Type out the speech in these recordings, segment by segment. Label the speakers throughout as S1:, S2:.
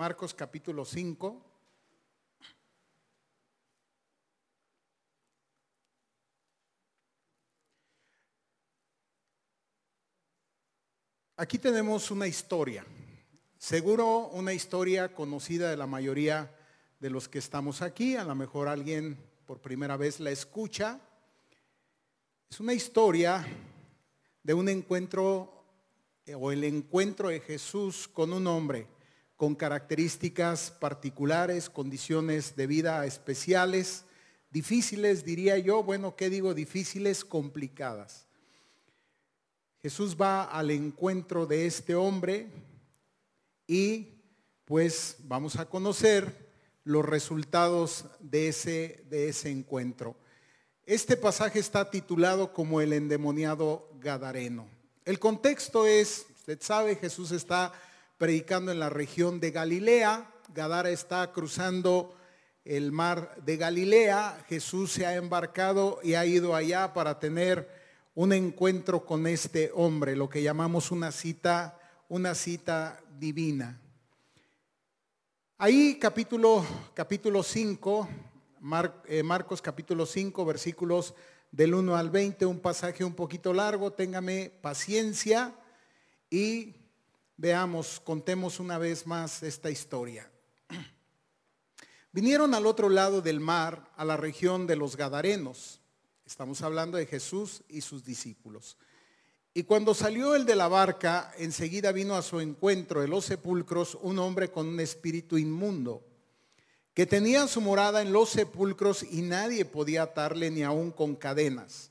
S1: Marcos capítulo 5. Aquí tenemos una historia, seguro una historia conocida de la mayoría de los que estamos aquí, a lo mejor alguien por primera vez la escucha. Es una historia de un encuentro eh, o el encuentro de Jesús con un hombre con características particulares, condiciones de vida especiales, difíciles, diría yo, bueno, ¿qué digo? Difíciles, complicadas. Jesús va al encuentro de este hombre y pues vamos a conocer los resultados de ese, de ese encuentro. Este pasaje está titulado como el endemoniado Gadareno. El contexto es, usted sabe, Jesús está predicando en la región de Galilea, Gadara está cruzando el mar de Galilea, Jesús se ha embarcado y ha ido allá para tener un encuentro con este hombre, lo que llamamos una cita, una cita divina. Ahí capítulo, capítulo 5, eh, Marcos capítulo 5, versículos del 1 al 20, un pasaje un poquito largo, téngame paciencia. Y veamos, contemos una vez más esta historia. Vinieron al otro lado del mar, a la región de los Gadarenos Estamos hablando de Jesús y sus discípulos. Y cuando salió el de la barca, enseguida vino a su encuentro de los sepulcros un hombre con un espíritu inmundo, que tenía su morada en los sepulcros y nadie podía atarle ni aún con cadenas,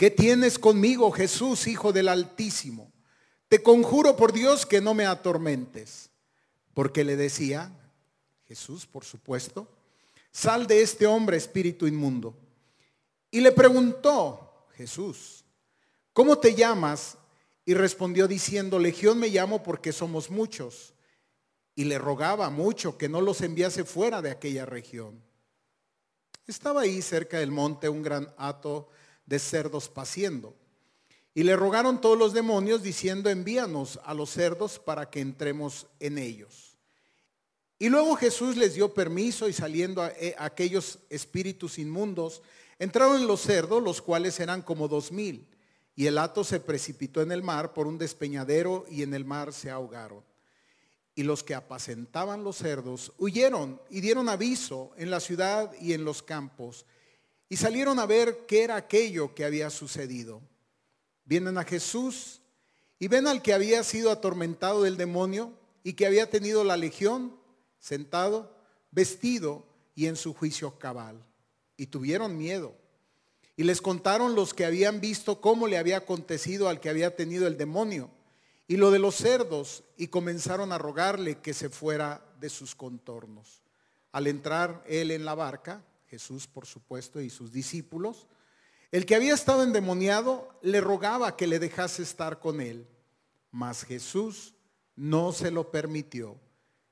S1: ¿qué tienes conmigo, Jesús, Hijo del Altísimo? Te conjuro por Dios que no me atormentes. Porque le decía, Jesús, por supuesto, sal de este hombre, espíritu inmundo. Y le preguntó, Jesús, ¿cómo te llamas? Y respondió diciendo, Legión me llamo porque somos muchos. Y le rogaba mucho que no los enviase fuera de aquella región. Estaba ahí cerca del monte un gran hato de cerdos paciendo. Y le rogaron todos los demonios diciendo, envíanos a los cerdos para que entremos en ellos. Y luego Jesús les dio permiso y saliendo a, eh, aquellos espíritus inmundos, Entraron en los cerdos, los cuales eran como dos mil, y el hato se precipitó en el mar por un despeñadero y en el mar se ahogaron. Y los que apacentaban los cerdos huyeron y dieron aviso en la ciudad y en los campos, y salieron a ver qué era aquello que había sucedido. Vienen a Jesús y ven al que había sido atormentado del demonio y que había tenido la legión sentado, vestido y en su juicio cabal y tuvieron miedo. Y les contaron los que habían visto cómo le había acontecido al que había tenido el demonio y lo de los cerdos y comenzaron a rogarle que se fuera de sus contornos. Al entrar él en la barca, Jesús por supuesto y sus discípulos, el que había estado endemoniado le rogaba que le dejase estar con él, mas Jesús no se lo permitió,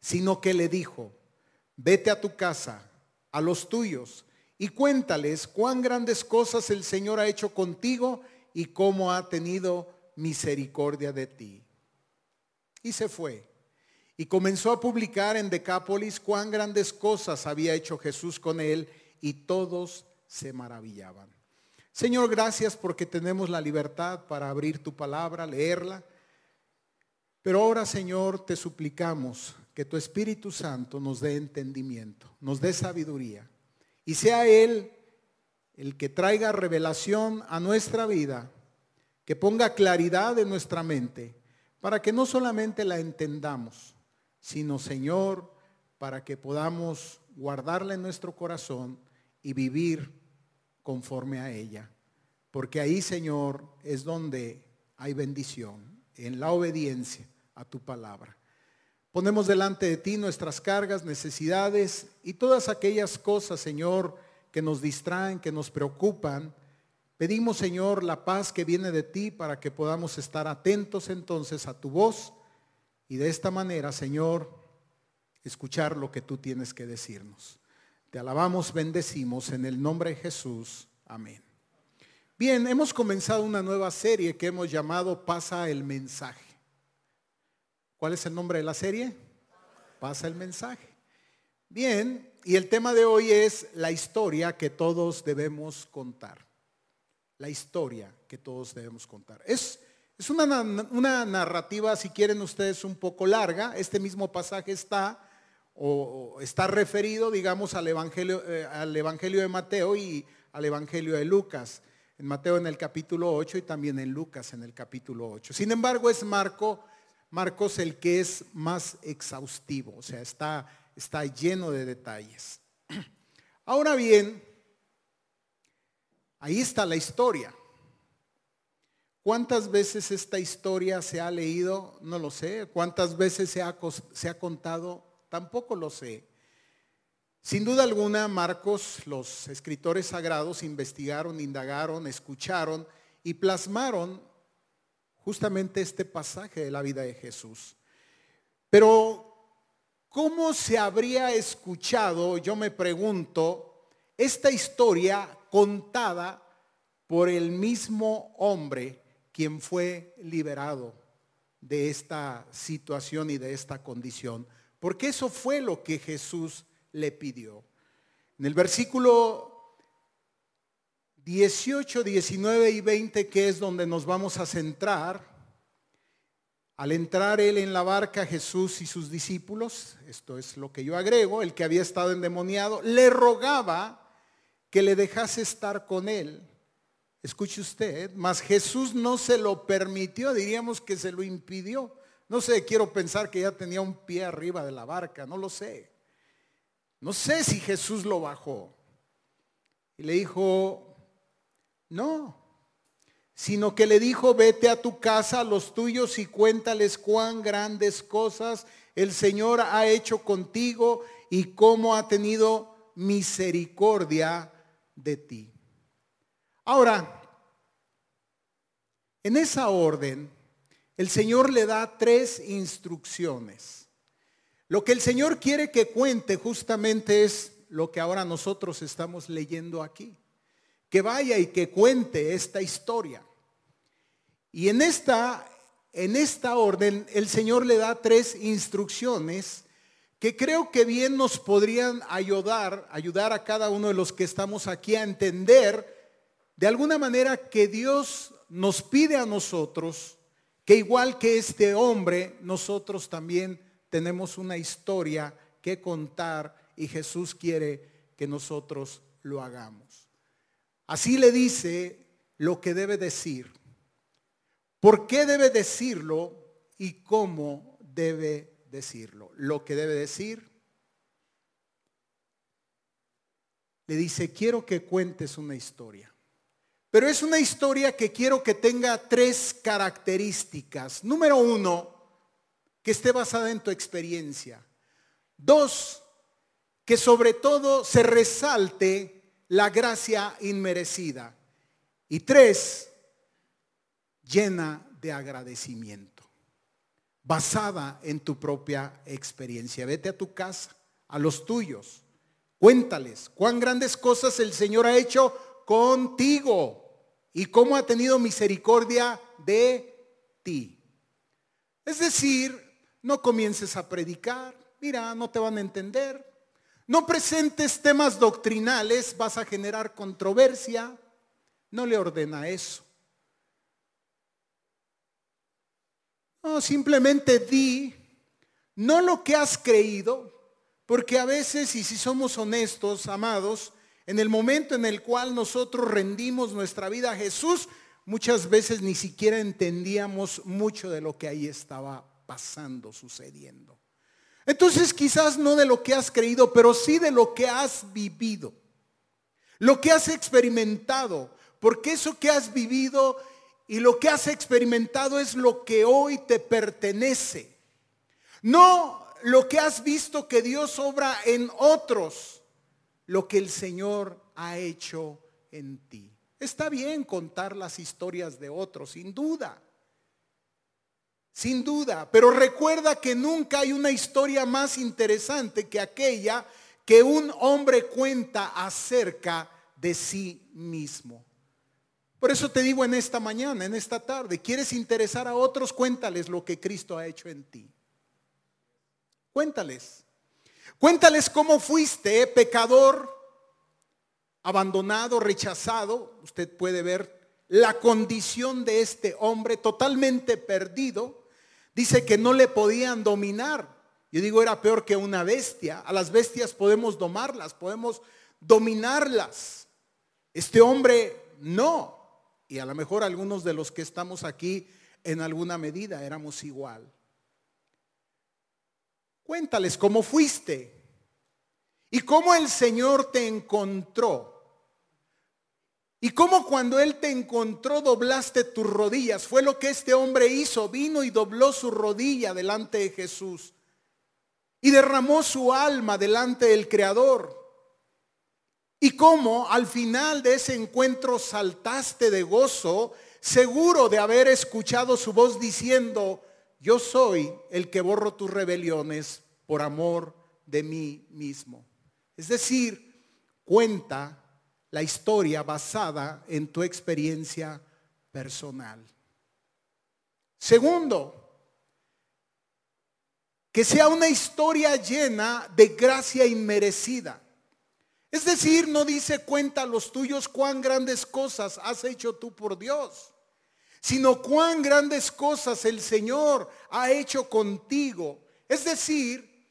S1: sino que le dijo, vete a tu casa, a los tuyos, y cuéntales cuán grandes cosas el Señor ha hecho contigo y cómo ha tenido misericordia de ti. Y se fue. Y comenzó a publicar en Decápolis cuán grandes cosas había hecho Jesús con él y todos se maravillaban. Señor, gracias porque tenemos la libertad para abrir tu palabra, leerla. Pero ahora, Señor, te suplicamos que tu Espíritu Santo nos dé entendimiento, nos dé sabiduría y sea Él el que traiga revelación a nuestra vida, que ponga claridad en nuestra mente, para que no solamente la entendamos, sino, Señor, para que podamos guardarla en nuestro corazón y vivir conforme a ella. Porque ahí, Señor, es donde hay bendición, en la obediencia a tu palabra. Ponemos delante de ti nuestras cargas, necesidades y todas aquellas cosas, Señor, que nos distraen, que nos preocupan. Pedimos, Señor, la paz que viene de ti para que podamos estar atentos entonces a tu voz y de esta manera, Señor, escuchar lo que tú tienes que decirnos. Te alabamos, bendecimos en el nombre de Jesús. Amén. Bien, hemos comenzado una nueva serie que hemos llamado Pasa el mensaje. ¿Cuál es el nombre de la serie? Pasa el mensaje. Bien, y el tema de hoy es la historia que todos debemos contar. La historia que todos debemos contar. Es, es una, una narrativa, si quieren ustedes, un poco larga. Este mismo pasaje está o está referido, digamos, al Evangelio, eh, al Evangelio de Mateo y al Evangelio de Lucas. En Mateo en el capítulo 8 y también en Lucas en el capítulo 8. Sin embargo, es Marco, Marcos el que es más exhaustivo, o sea, está, está lleno de detalles. Ahora bien, ahí está la historia. ¿Cuántas veces esta historia se ha leído? No lo sé. ¿Cuántas veces se ha, se ha contado? Tampoco lo sé. Sin duda alguna, Marcos, los escritores sagrados investigaron, indagaron, escucharon y plasmaron justamente este pasaje de la vida de Jesús. Pero, ¿cómo se habría escuchado, yo me pregunto, esta historia contada por el mismo hombre quien fue liberado de esta situación y de esta condición? Porque eso fue lo que Jesús le pidió. En el versículo 18, 19 y 20, que es donde nos vamos a centrar, al entrar él en la barca, Jesús y sus discípulos, esto es lo que yo agrego, el que había estado endemoniado, le rogaba que le dejase estar con él. Escuche usted, mas Jesús no se lo permitió, diríamos que se lo impidió. No sé, quiero pensar que ya tenía un pie arriba de la barca, no lo sé. No sé si Jesús lo bajó. Y le dijo, no, sino que le dijo, vete a tu casa, a los tuyos y cuéntales cuán grandes cosas el Señor ha hecho contigo y cómo ha tenido misericordia de ti. Ahora, en esa orden, el Señor le da tres instrucciones. Lo que el Señor quiere que cuente justamente es lo que ahora nosotros estamos leyendo aquí. Que vaya y que cuente esta historia. Y en esta, en esta orden el Señor le da tres instrucciones que creo que bien nos podrían ayudar, ayudar a cada uno de los que estamos aquí a entender de alguna manera que Dios nos pide a nosotros que igual que este hombre, nosotros también tenemos una historia que contar y Jesús quiere que nosotros lo hagamos. Así le dice lo que debe decir, por qué debe decirlo y cómo debe decirlo. Lo que debe decir, le dice, quiero que cuentes una historia. Pero es una historia que quiero que tenga tres características. Número uno, que esté basada en tu experiencia. Dos, que sobre todo se resalte la gracia inmerecida. Y tres, llena de agradecimiento, basada en tu propia experiencia. Vete a tu casa, a los tuyos, cuéntales cuán grandes cosas el Señor ha hecho contigo y cómo ha tenido misericordia de ti. Es decir, no comiences a predicar, mira, no te van a entender. No presentes temas doctrinales, vas a generar controversia. No le ordena eso. No, simplemente di, no lo que has creído, porque a veces, y si somos honestos, amados, en el momento en el cual nosotros rendimos nuestra vida a Jesús, muchas veces ni siquiera entendíamos mucho de lo que ahí estaba pasando, sucediendo. Entonces quizás no de lo que has creído, pero sí de lo que has vivido, lo que has experimentado, porque eso que has vivido y lo que has experimentado es lo que hoy te pertenece. No lo que has visto que Dios obra en otros, lo que el Señor ha hecho en ti. Está bien contar las historias de otros, sin duda. Sin duda, pero recuerda que nunca hay una historia más interesante que aquella que un hombre cuenta acerca de sí mismo. Por eso te digo en esta mañana, en esta tarde, ¿quieres interesar a otros? Cuéntales lo que Cristo ha hecho en ti. Cuéntales. Cuéntales cómo fuiste pecador, abandonado, rechazado. Usted puede ver la condición de este hombre totalmente perdido. Dice que no le podían dominar. Yo digo, era peor que una bestia. A las bestias podemos domarlas, podemos dominarlas. Este hombre no. Y a lo mejor algunos de los que estamos aquí en alguna medida éramos igual. Cuéntales cómo fuiste y cómo el Señor te encontró. Y cómo cuando Él te encontró doblaste tus rodillas. Fue lo que este hombre hizo. Vino y dobló su rodilla delante de Jesús. Y derramó su alma delante del Creador. Y cómo al final de ese encuentro saltaste de gozo, seguro de haber escuchado su voz diciendo, yo soy el que borro tus rebeliones por amor de mí mismo. Es decir, cuenta la historia basada en tu experiencia personal. Segundo, que sea una historia llena de gracia inmerecida. Es decir, no dice cuenta los tuyos cuán grandes cosas has hecho tú por Dios sino cuán grandes cosas el Señor ha hecho contigo. Es decir,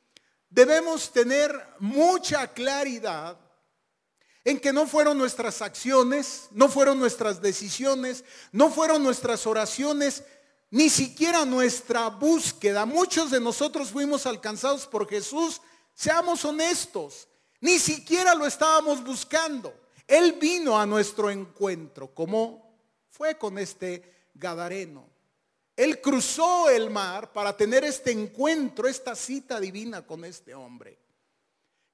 S1: debemos tener mucha claridad en que no fueron nuestras acciones, no fueron nuestras decisiones, no fueron nuestras oraciones, ni siquiera nuestra búsqueda. Muchos de nosotros fuimos alcanzados por Jesús, seamos honestos, ni siquiera lo estábamos buscando. Él vino a nuestro encuentro, como fue con este Gadareno. Él cruzó el mar para tener este encuentro, esta cita divina con este hombre.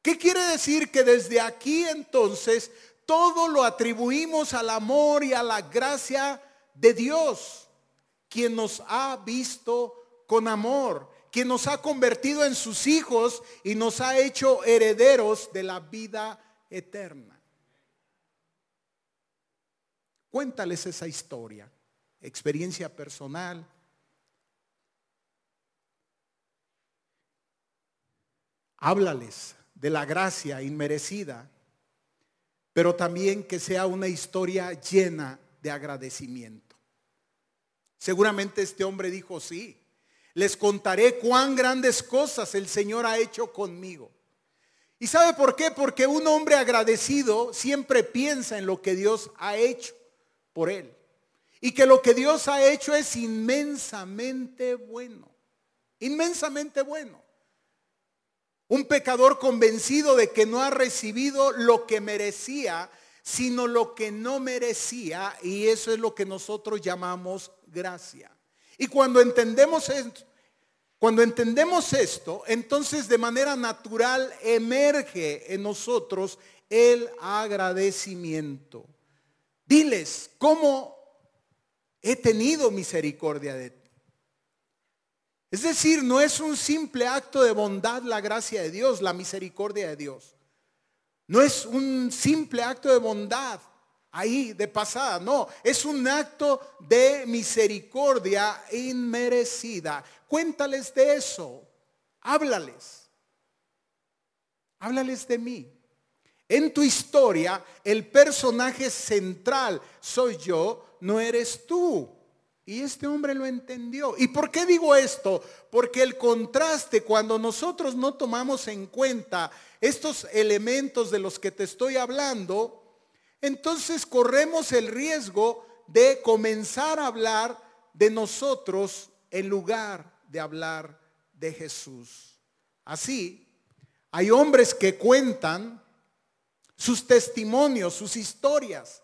S1: ¿Qué quiere decir? Que desde aquí entonces todo lo atribuimos al amor y a la gracia de Dios, quien nos ha visto con amor, quien nos ha convertido en sus hijos y nos ha hecho herederos de la vida eterna. Cuéntales esa historia experiencia personal. Háblales de la gracia inmerecida, pero también que sea una historia llena de agradecimiento. Seguramente este hombre dijo, sí, les contaré cuán grandes cosas el Señor ha hecho conmigo. ¿Y sabe por qué? Porque un hombre agradecido siempre piensa en lo que Dios ha hecho por él y que lo que Dios ha hecho es inmensamente bueno, inmensamente bueno. Un pecador convencido de que no ha recibido lo que merecía, sino lo que no merecía, y eso es lo que nosotros llamamos gracia. Y cuando entendemos esto, cuando entendemos esto, entonces de manera natural emerge en nosotros el agradecimiento. Diles, ¿cómo he tenido misericordia de ti. Es decir, no es un simple acto de bondad la gracia de Dios, la misericordia de Dios. No es un simple acto de bondad ahí de pasada, no, es un acto de misericordia inmerecida. Cuéntales de eso, háblales, háblales de mí. En tu historia, el personaje central soy yo, no eres tú. Y este hombre lo entendió. ¿Y por qué digo esto? Porque el contraste, cuando nosotros no tomamos en cuenta estos elementos de los que te estoy hablando, entonces corremos el riesgo de comenzar a hablar de nosotros en lugar de hablar de Jesús. Así, hay hombres que cuentan sus testimonios, sus historias,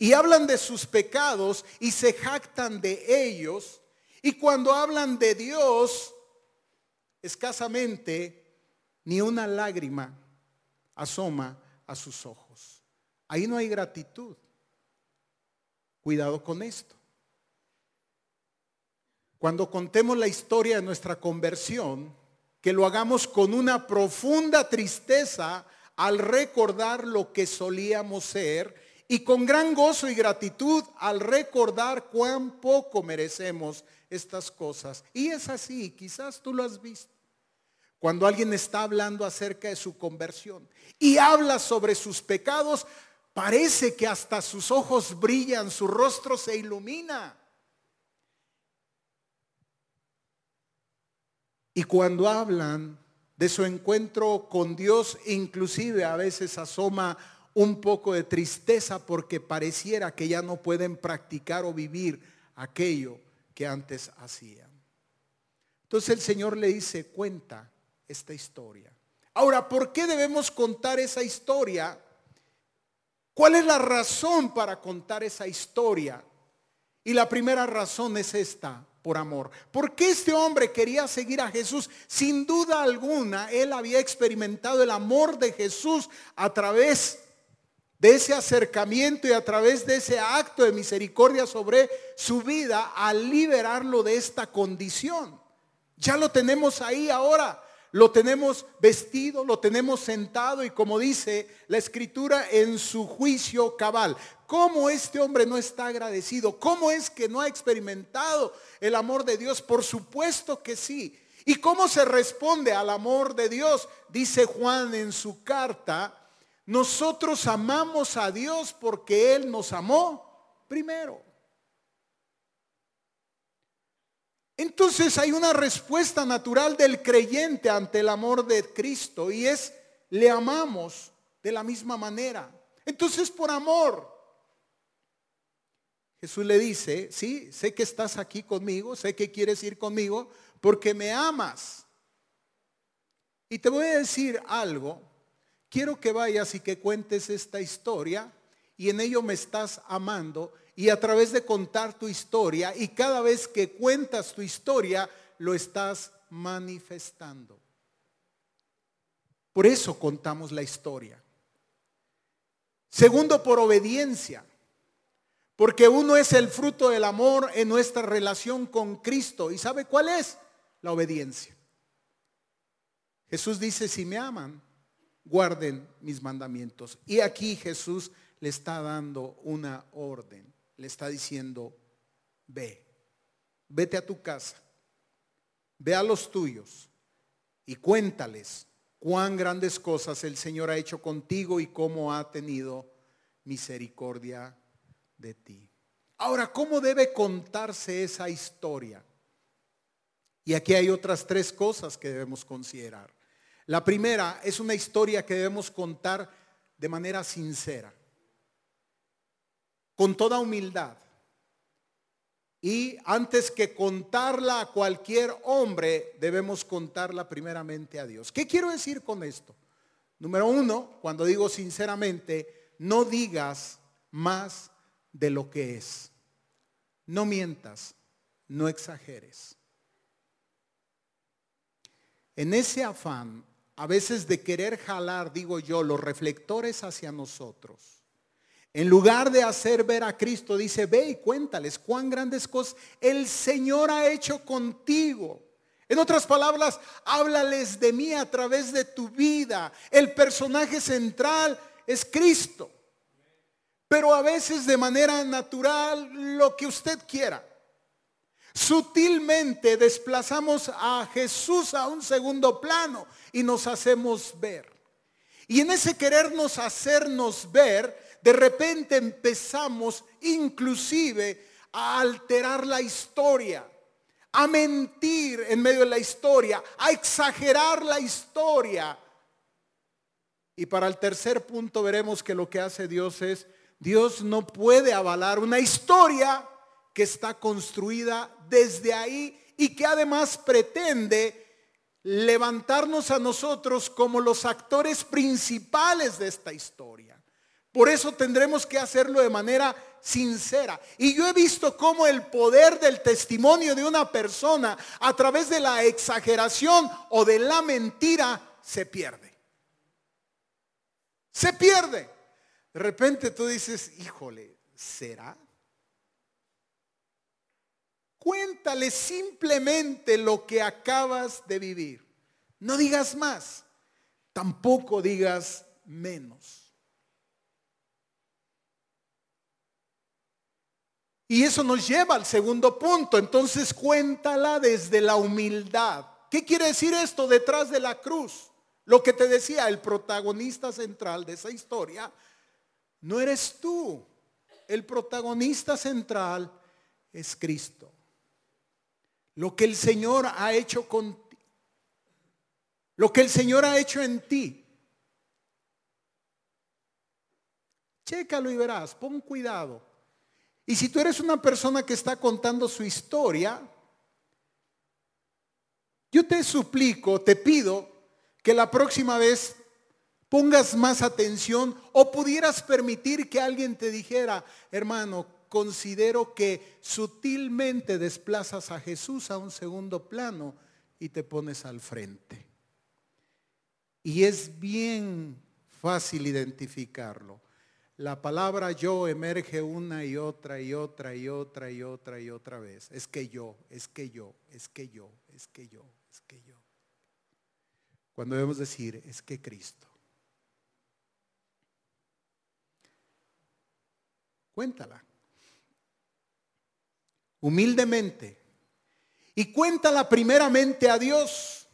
S1: y hablan de sus pecados y se jactan de ellos. Y cuando hablan de Dios, escasamente ni una lágrima asoma a sus ojos. Ahí no hay gratitud. Cuidado con esto. Cuando contemos la historia de nuestra conversión, que lo hagamos con una profunda tristeza al recordar lo que solíamos ser y con gran gozo y gratitud al recordar cuán poco merecemos estas cosas. Y es así, quizás tú lo has visto. Cuando alguien está hablando acerca de su conversión y habla sobre sus pecados, parece que hasta sus ojos brillan, su rostro se ilumina. Y cuando hablan de su encuentro con Dios, inclusive a veces asoma un poco de tristeza porque pareciera que ya no pueden practicar o vivir aquello que antes hacían. Entonces el Señor le dice, cuenta esta historia. Ahora, ¿por qué debemos contar esa historia? ¿Cuál es la razón para contar esa historia? Y la primera razón es esta, por amor. Porque este hombre quería seguir a Jesús? Sin duda alguna, él había experimentado el amor de Jesús a través de ese acercamiento y a través de ese acto de misericordia sobre su vida al liberarlo de esta condición. Ya lo tenemos ahí ahora. Lo tenemos vestido, lo tenemos sentado y como dice la escritura en su juicio cabal. ¿Cómo este hombre no está agradecido? ¿Cómo es que no ha experimentado el amor de Dios? Por supuesto que sí. ¿Y cómo se responde al amor de Dios? Dice Juan en su carta, nosotros amamos a Dios porque Él nos amó primero. Entonces hay una respuesta natural del creyente ante el amor de Cristo y es, le amamos de la misma manera. Entonces por amor, Jesús le dice, sí, sé que estás aquí conmigo, sé que quieres ir conmigo, porque me amas. Y te voy a decir algo, quiero que vayas y que cuentes esta historia y en ello me estás amando y a través de contar tu historia y cada vez que cuentas tu historia lo estás manifestando. Por eso contamos la historia. Segundo, por obediencia. Porque uno es el fruto del amor en nuestra relación con Cristo. ¿Y sabe cuál es? La obediencia. Jesús dice, si me aman, guarden mis mandamientos. Y aquí Jesús le está dando una orden. Le está diciendo, ve, vete a tu casa, ve a los tuyos y cuéntales cuán grandes cosas el Señor ha hecho contigo y cómo ha tenido misericordia de ti. Ahora, ¿cómo debe contarse esa historia? Y aquí hay otras tres cosas que debemos considerar. La primera es una historia que debemos contar de manera sincera, con toda humildad. Y antes que contarla a cualquier hombre, debemos contarla primeramente a Dios. ¿Qué quiero decir con esto? Número uno, cuando digo sinceramente, no digas más de lo que es. No mientas, no exageres. En ese afán, a veces de querer jalar, digo yo, los reflectores hacia nosotros, en lugar de hacer ver a Cristo, dice, ve y cuéntales cuán grandes cosas el Señor ha hecho contigo. En otras palabras, háblales de mí a través de tu vida. El personaje central es Cristo pero a veces de manera natural, lo que usted quiera. Sutilmente desplazamos a Jesús a un segundo plano y nos hacemos ver. Y en ese querernos hacernos ver, de repente empezamos inclusive a alterar la historia, a mentir en medio de la historia, a exagerar la historia. Y para el tercer punto veremos que lo que hace Dios es Dios no puede avalar una historia que está construida desde ahí y que además pretende levantarnos a nosotros como los actores principales de esta historia. Por eso tendremos que hacerlo de manera sincera. Y yo he visto cómo el poder del testimonio de una persona a través de la exageración o de la mentira se pierde. Se pierde. De repente tú dices, híjole, ¿será? Cuéntale simplemente lo que acabas de vivir. No digas más, tampoco digas menos. Y eso nos lleva al segundo punto. Entonces cuéntala desde la humildad. ¿Qué quiere decir esto detrás de la cruz? Lo que te decía, el protagonista central de esa historia no eres tú. El protagonista central es Cristo. Lo que el Señor ha hecho contigo. Lo que el Señor ha hecho en ti. Chécalo y verás, pon cuidado. Y si tú eres una persona que está contando su historia, yo te suplico, te pido que la próxima vez pongas más atención o pudieras permitir que alguien te dijera, hermano, considero que sutilmente desplazas a Jesús a un segundo plano y te pones al frente. Y es bien fácil identificarlo la palabra yo emerge una y otra y otra y otra y otra y otra vez. Es que yo, es que yo, es que yo, es que yo, es que yo. Cuando debemos decir, es que Cristo. Cuéntala. Humildemente. Y cuéntala primeramente a Dios.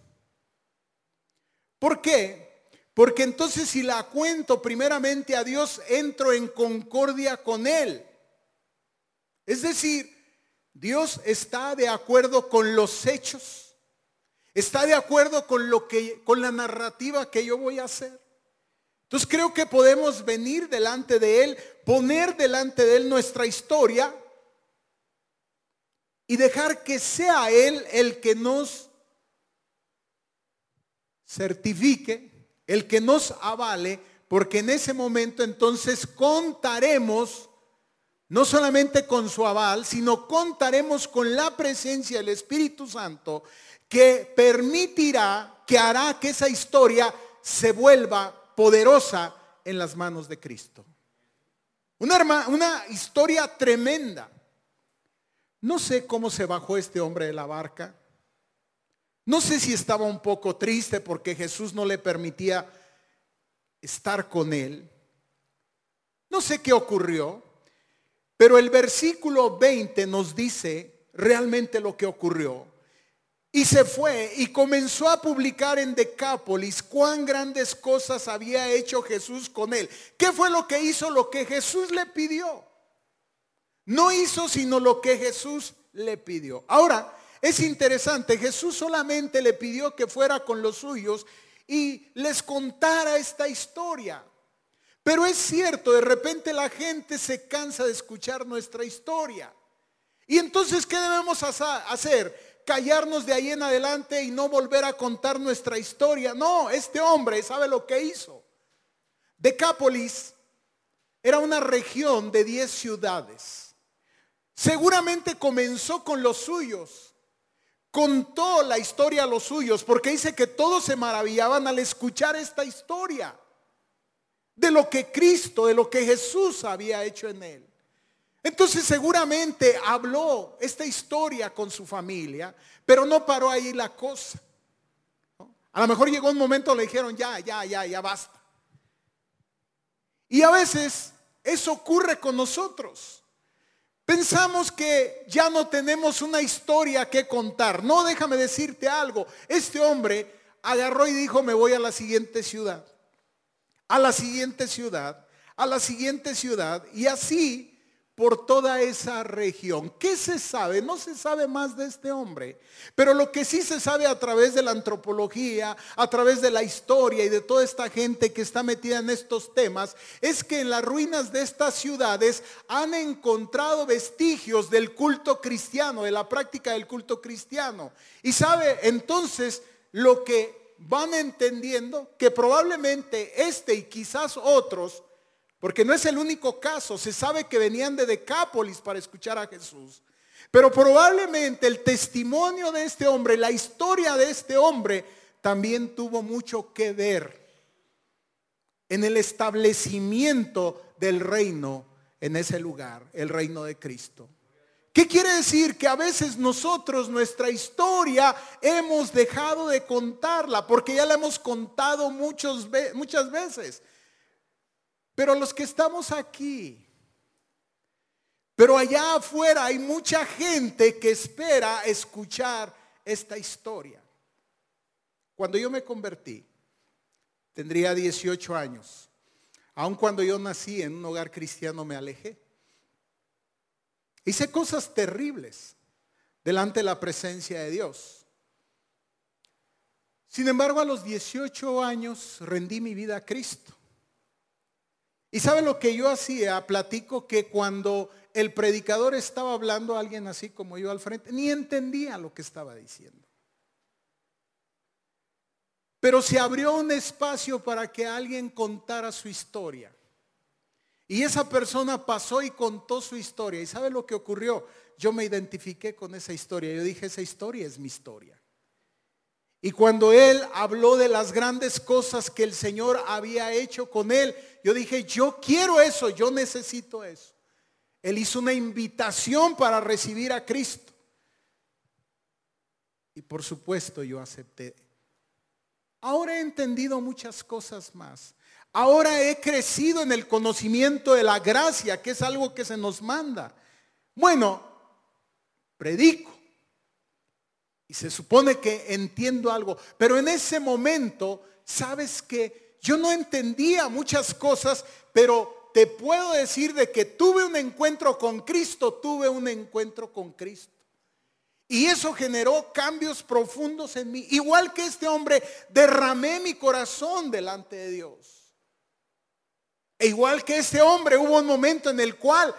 S1: ¿Por qué? Porque entonces si la cuento primeramente a Dios, entro en concordia con Él. Es decir, Dios está de acuerdo con los hechos. Está de acuerdo con lo que con la narrativa que yo voy a hacer. Entonces creo que podemos venir delante de él, poner delante de él nuestra historia y dejar que sea él el que nos certifique el que nos avale, porque en ese momento entonces contaremos no solamente con su aval, sino contaremos con la presencia del Espíritu Santo que permitirá, que hará que esa historia se vuelva poderosa en las manos de Cristo. Una, una historia tremenda. No sé cómo se bajó este hombre de la barca. No sé si estaba un poco triste porque Jesús no le permitía estar con él. No sé qué ocurrió, pero el versículo 20 nos dice realmente lo que ocurrió. Y se fue y comenzó a publicar en Decápolis cuán grandes cosas había hecho Jesús con él. ¿Qué fue lo que hizo? Lo que Jesús le pidió. No hizo sino lo que Jesús le pidió. Ahora, es interesante, Jesús solamente le pidió que fuera con los suyos y les contara esta historia. Pero es cierto, de repente la gente se cansa de escuchar nuestra historia. Y entonces, ¿qué debemos hacer? Callarnos de ahí en adelante y no volver a contar nuestra historia. No, este hombre sabe lo que hizo. Decápolis era una región de 10 ciudades. Seguramente comenzó con los suyos contó la historia a los suyos, porque dice que todos se maravillaban al escuchar esta historia de lo que Cristo, de lo que Jesús había hecho en él. Entonces seguramente habló esta historia con su familia, pero no paró ahí la cosa. A lo mejor llegó un momento, le dijeron, ya, ya, ya, ya basta. Y a veces eso ocurre con nosotros. Pensamos que ya no tenemos una historia que contar. No, déjame decirte algo. Este hombre agarró y dijo, me voy a la siguiente ciudad. A la siguiente ciudad. A la siguiente ciudad. Y así por toda esa región. ¿Qué se sabe? No se sabe más de este hombre, pero lo que sí se sabe a través de la antropología, a través de la historia y de toda esta gente que está metida en estos temas, es que en las ruinas de estas ciudades han encontrado vestigios del culto cristiano, de la práctica del culto cristiano. Y sabe entonces lo que van entendiendo, que probablemente este y quizás otros Porque no es el único caso. Se sabe que venían de Decápolis para escuchar a Jesús. Pero probablemente el testimonio de este hombre, la historia de este hombre, también tuvo mucho que ver en el establecimiento del reino en ese lugar, el reino de Cristo. ¿Qué quiere decir? Que a veces nosotros nuestra historia hemos dejado de contarla porque ya la hemos contado muchas veces. Pero los que estamos aquí, pero allá afuera hay mucha gente que espera escuchar esta historia. Cuando yo me convertí, tendría 18 años. Aun cuando yo nací en un hogar cristiano me alejé. Hice cosas terribles delante de la presencia de Dios. Sin embargo, a los 18 años rendí mi vida a Cristo. Y sabe lo que yo hacía, platico que cuando el predicador estaba hablando a alguien así como yo al frente, ni entendía lo que estaba diciendo. Pero se abrió un espacio para que alguien contara su historia. Y esa persona pasó y contó su historia. ¿Y sabe lo que ocurrió? Yo me identifiqué con esa historia. Yo dije, esa historia es mi historia. Y cuando él habló de las grandes cosas que el Señor había hecho con él, yo dije, yo quiero eso, yo necesito eso. Él hizo una invitación para recibir a Cristo. Y por supuesto yo acepté. Ahora he entendido muchas cosas más. Ahora he crecido en el conocimiento de la gracia, que es algo que se nos manda. Bueno, predico. Y se supone que entiendo algo. Pero en ese momento, sabes que yo no entendía muchas cosas, pero te puedo decir de que tuve un encuentro con Cristo, tuve un encuentro con Cristo. Y eso generó cambios profundos en mí. Igual que este hombre, derramé mi corazón delante de Dios. E igual que este hombre, hubo un momento en el cual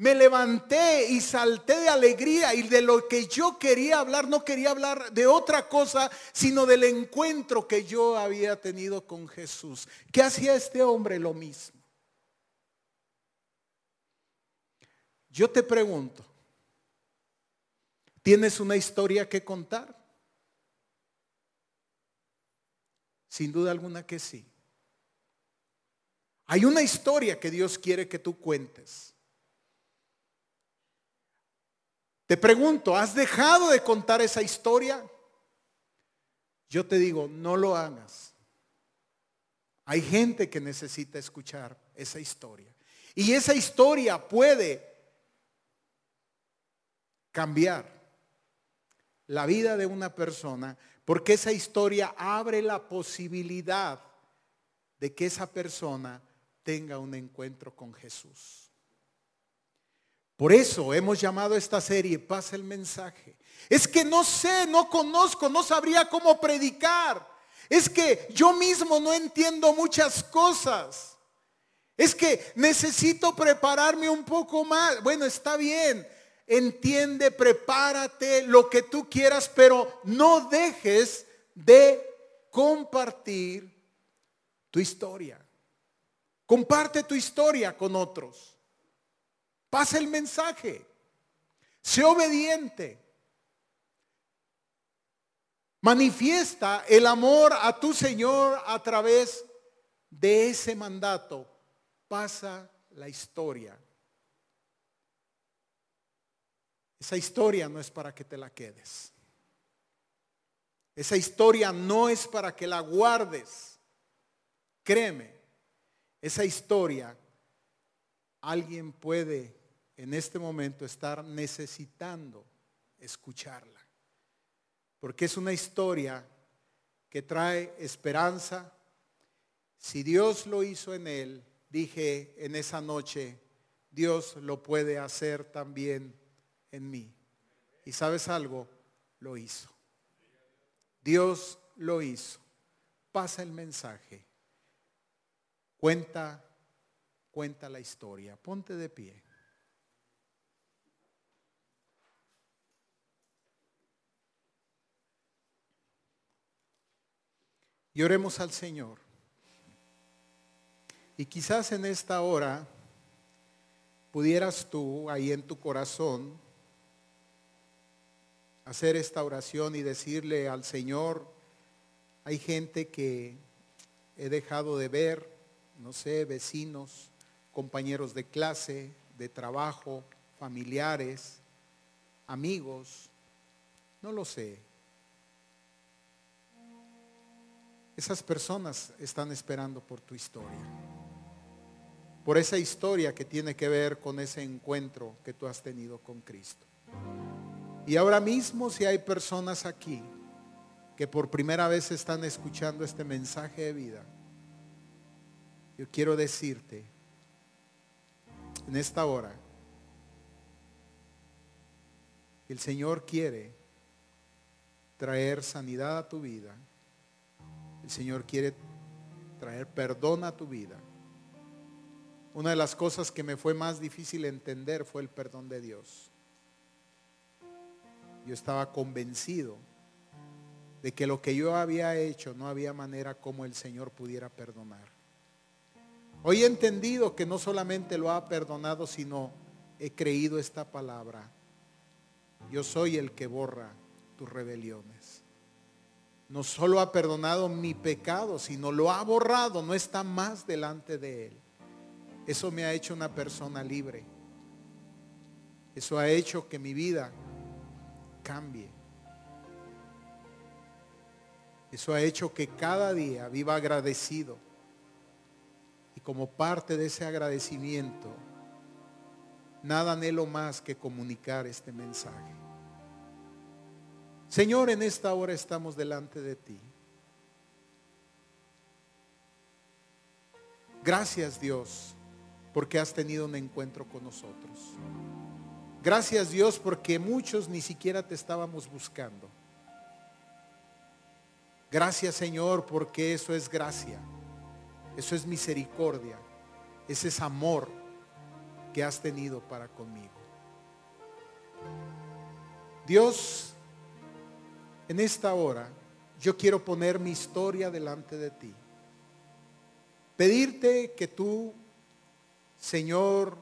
S1: me levanté y salté de alegría y de lo que yo quería hablar, no quería hablar de otra cosa, sino del encuentro que yo había tenido con Jesús. ¿Qué hacía este hombre? Lo mismo. Yo te pregunto, ¿tienes una historia que contar? Sin duda alguna que sí. Hay una historia que Dios quiere que tú cuentes. Te pregunto, ¿has dejado de contar esa historia? Yo te digo, no lo hagas. Hay gente que necesita escuchar esa historia. Y esa historia puede cambiar la vida de una persona porque esa historia abre la posibilidad de que esa persona tenga un encuentro con Jesús. Por eso hemos llamado a esta serie Pasa el mensaje. Es que no sé, no conozco, no sabría cómo predicar. Es que yo mismo no entiendo muchas cosas. Es que necesito prepararme un poco más. Bueno, está bien. Entiende, prepárate lo que tú quieras, pero no dejes de compartir tu historia. Comparte tu historia con otros. Pasa el mensaje. Sé obediente. Manifiesta el amor a tu Señor a través de ese mandato. Pasa la historia. Esa historia no es para que te la quedes. Esa historia no es para que la guardes. Créeme, esa historia, alguien puede en este momento estar necesitando escucharla. Porque es una historia que trae esperanza. Si Dios lo hizo en él, dije en esa noche, Dios lo puede hacer también en mí. Y sabes algo, lo hizo. Dios lo hizo. Pasa el mensaje. Cuenta, cuenta la historia. Ponte de pie. Y oremos al Señor. Y quizás en esta hora pudieras tú ahí en tu corazón hacer esta oración y decirle al Señor, hay gente que he dejado de ver, no sé, vecinos, compañeros de clase, de trabajo, familiares, amigos, no lo sé. Esas personas están esperando por tu historia, por esa historia que tiene que ver con ese encuentro que tú has tenido con Cristo. Y ahora mismo si hay personas aquí que por primera vez están escuchando este mensaje de vida, yo quiero decirte en esta hora, el Señor quiere traer sanidad a tu vida. El Señor quiere traer perdón a tu vida. Una de las cosas que me fue más difícil entender fue el perdón de Dios. Yo estaba convencido de que lo que yo había hecho no había manera como el Señor pudiera perdonar. Hoy he entendido que no solamente lo ha perdonado, sino he creído esta palabra. Yo soy el que borra tus rebeliones. No solo ha perdonado mi pecado, sino lo ha borrado, no está más delante de Él. Eso me ha hecho una persona libre. Eso ha hecho que mi vida cambie. Eso ha hecho que cada día viva agradecido. Y como parte de ese agradecimiento, nada anhelo más que comunicar este mensaje. Señor, en esta hora estamos delante de ti. Gracias Dios porque has tenido un encuentro con nosotros. Gracias Dios porque muchos ni siquiera te estábamos buscando. Gracias Señor porque eso es gracia, eso es misericordia, ese es amor que has tenido para conmigo. Dios, en esta hora yo quiero poner mi historia delante de ti. Pedirte que tú, Señor,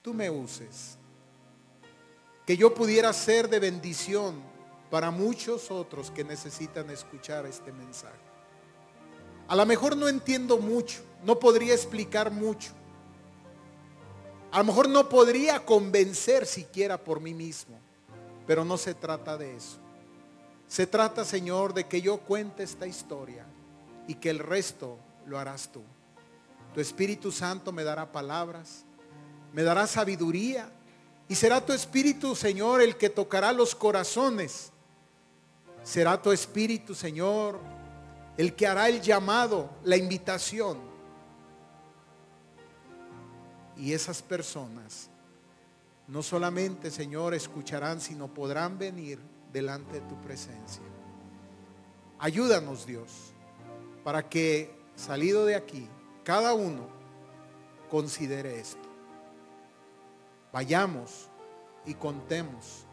S1: tú me uses que yo pudiera ser de bendición para muchos otros que necesitan escuchar este mensaje. A lo mejor no entiendo mucho, no podría explicar mucho. A lo mejor no podría convencer siquiera por mí mismo, pero no se trata de eso. Se trata, Señor, de que yo cuente esta historia y que el resto lo harás tú. Tu Espíritu Santo me dará palabras, me dará sabiduría y será tu espíritu, Señor, el que tocará los corazones. Será tu espíritu, Señor, el que hará el llamado, la invitación. Y esas personas no solamente, Señor, escucharán, sino podrán venir delante de tu presencia. Ayúdanos, Dios, para que salido de aquí, cada uno considere esto. Vayamos y contemos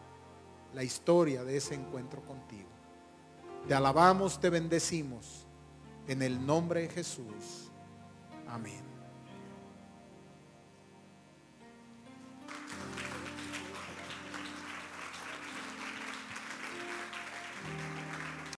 S1: la historia de ese encuentro contigo. Te alabamos, te bendecimos. En el nombre de Jesús. Amén.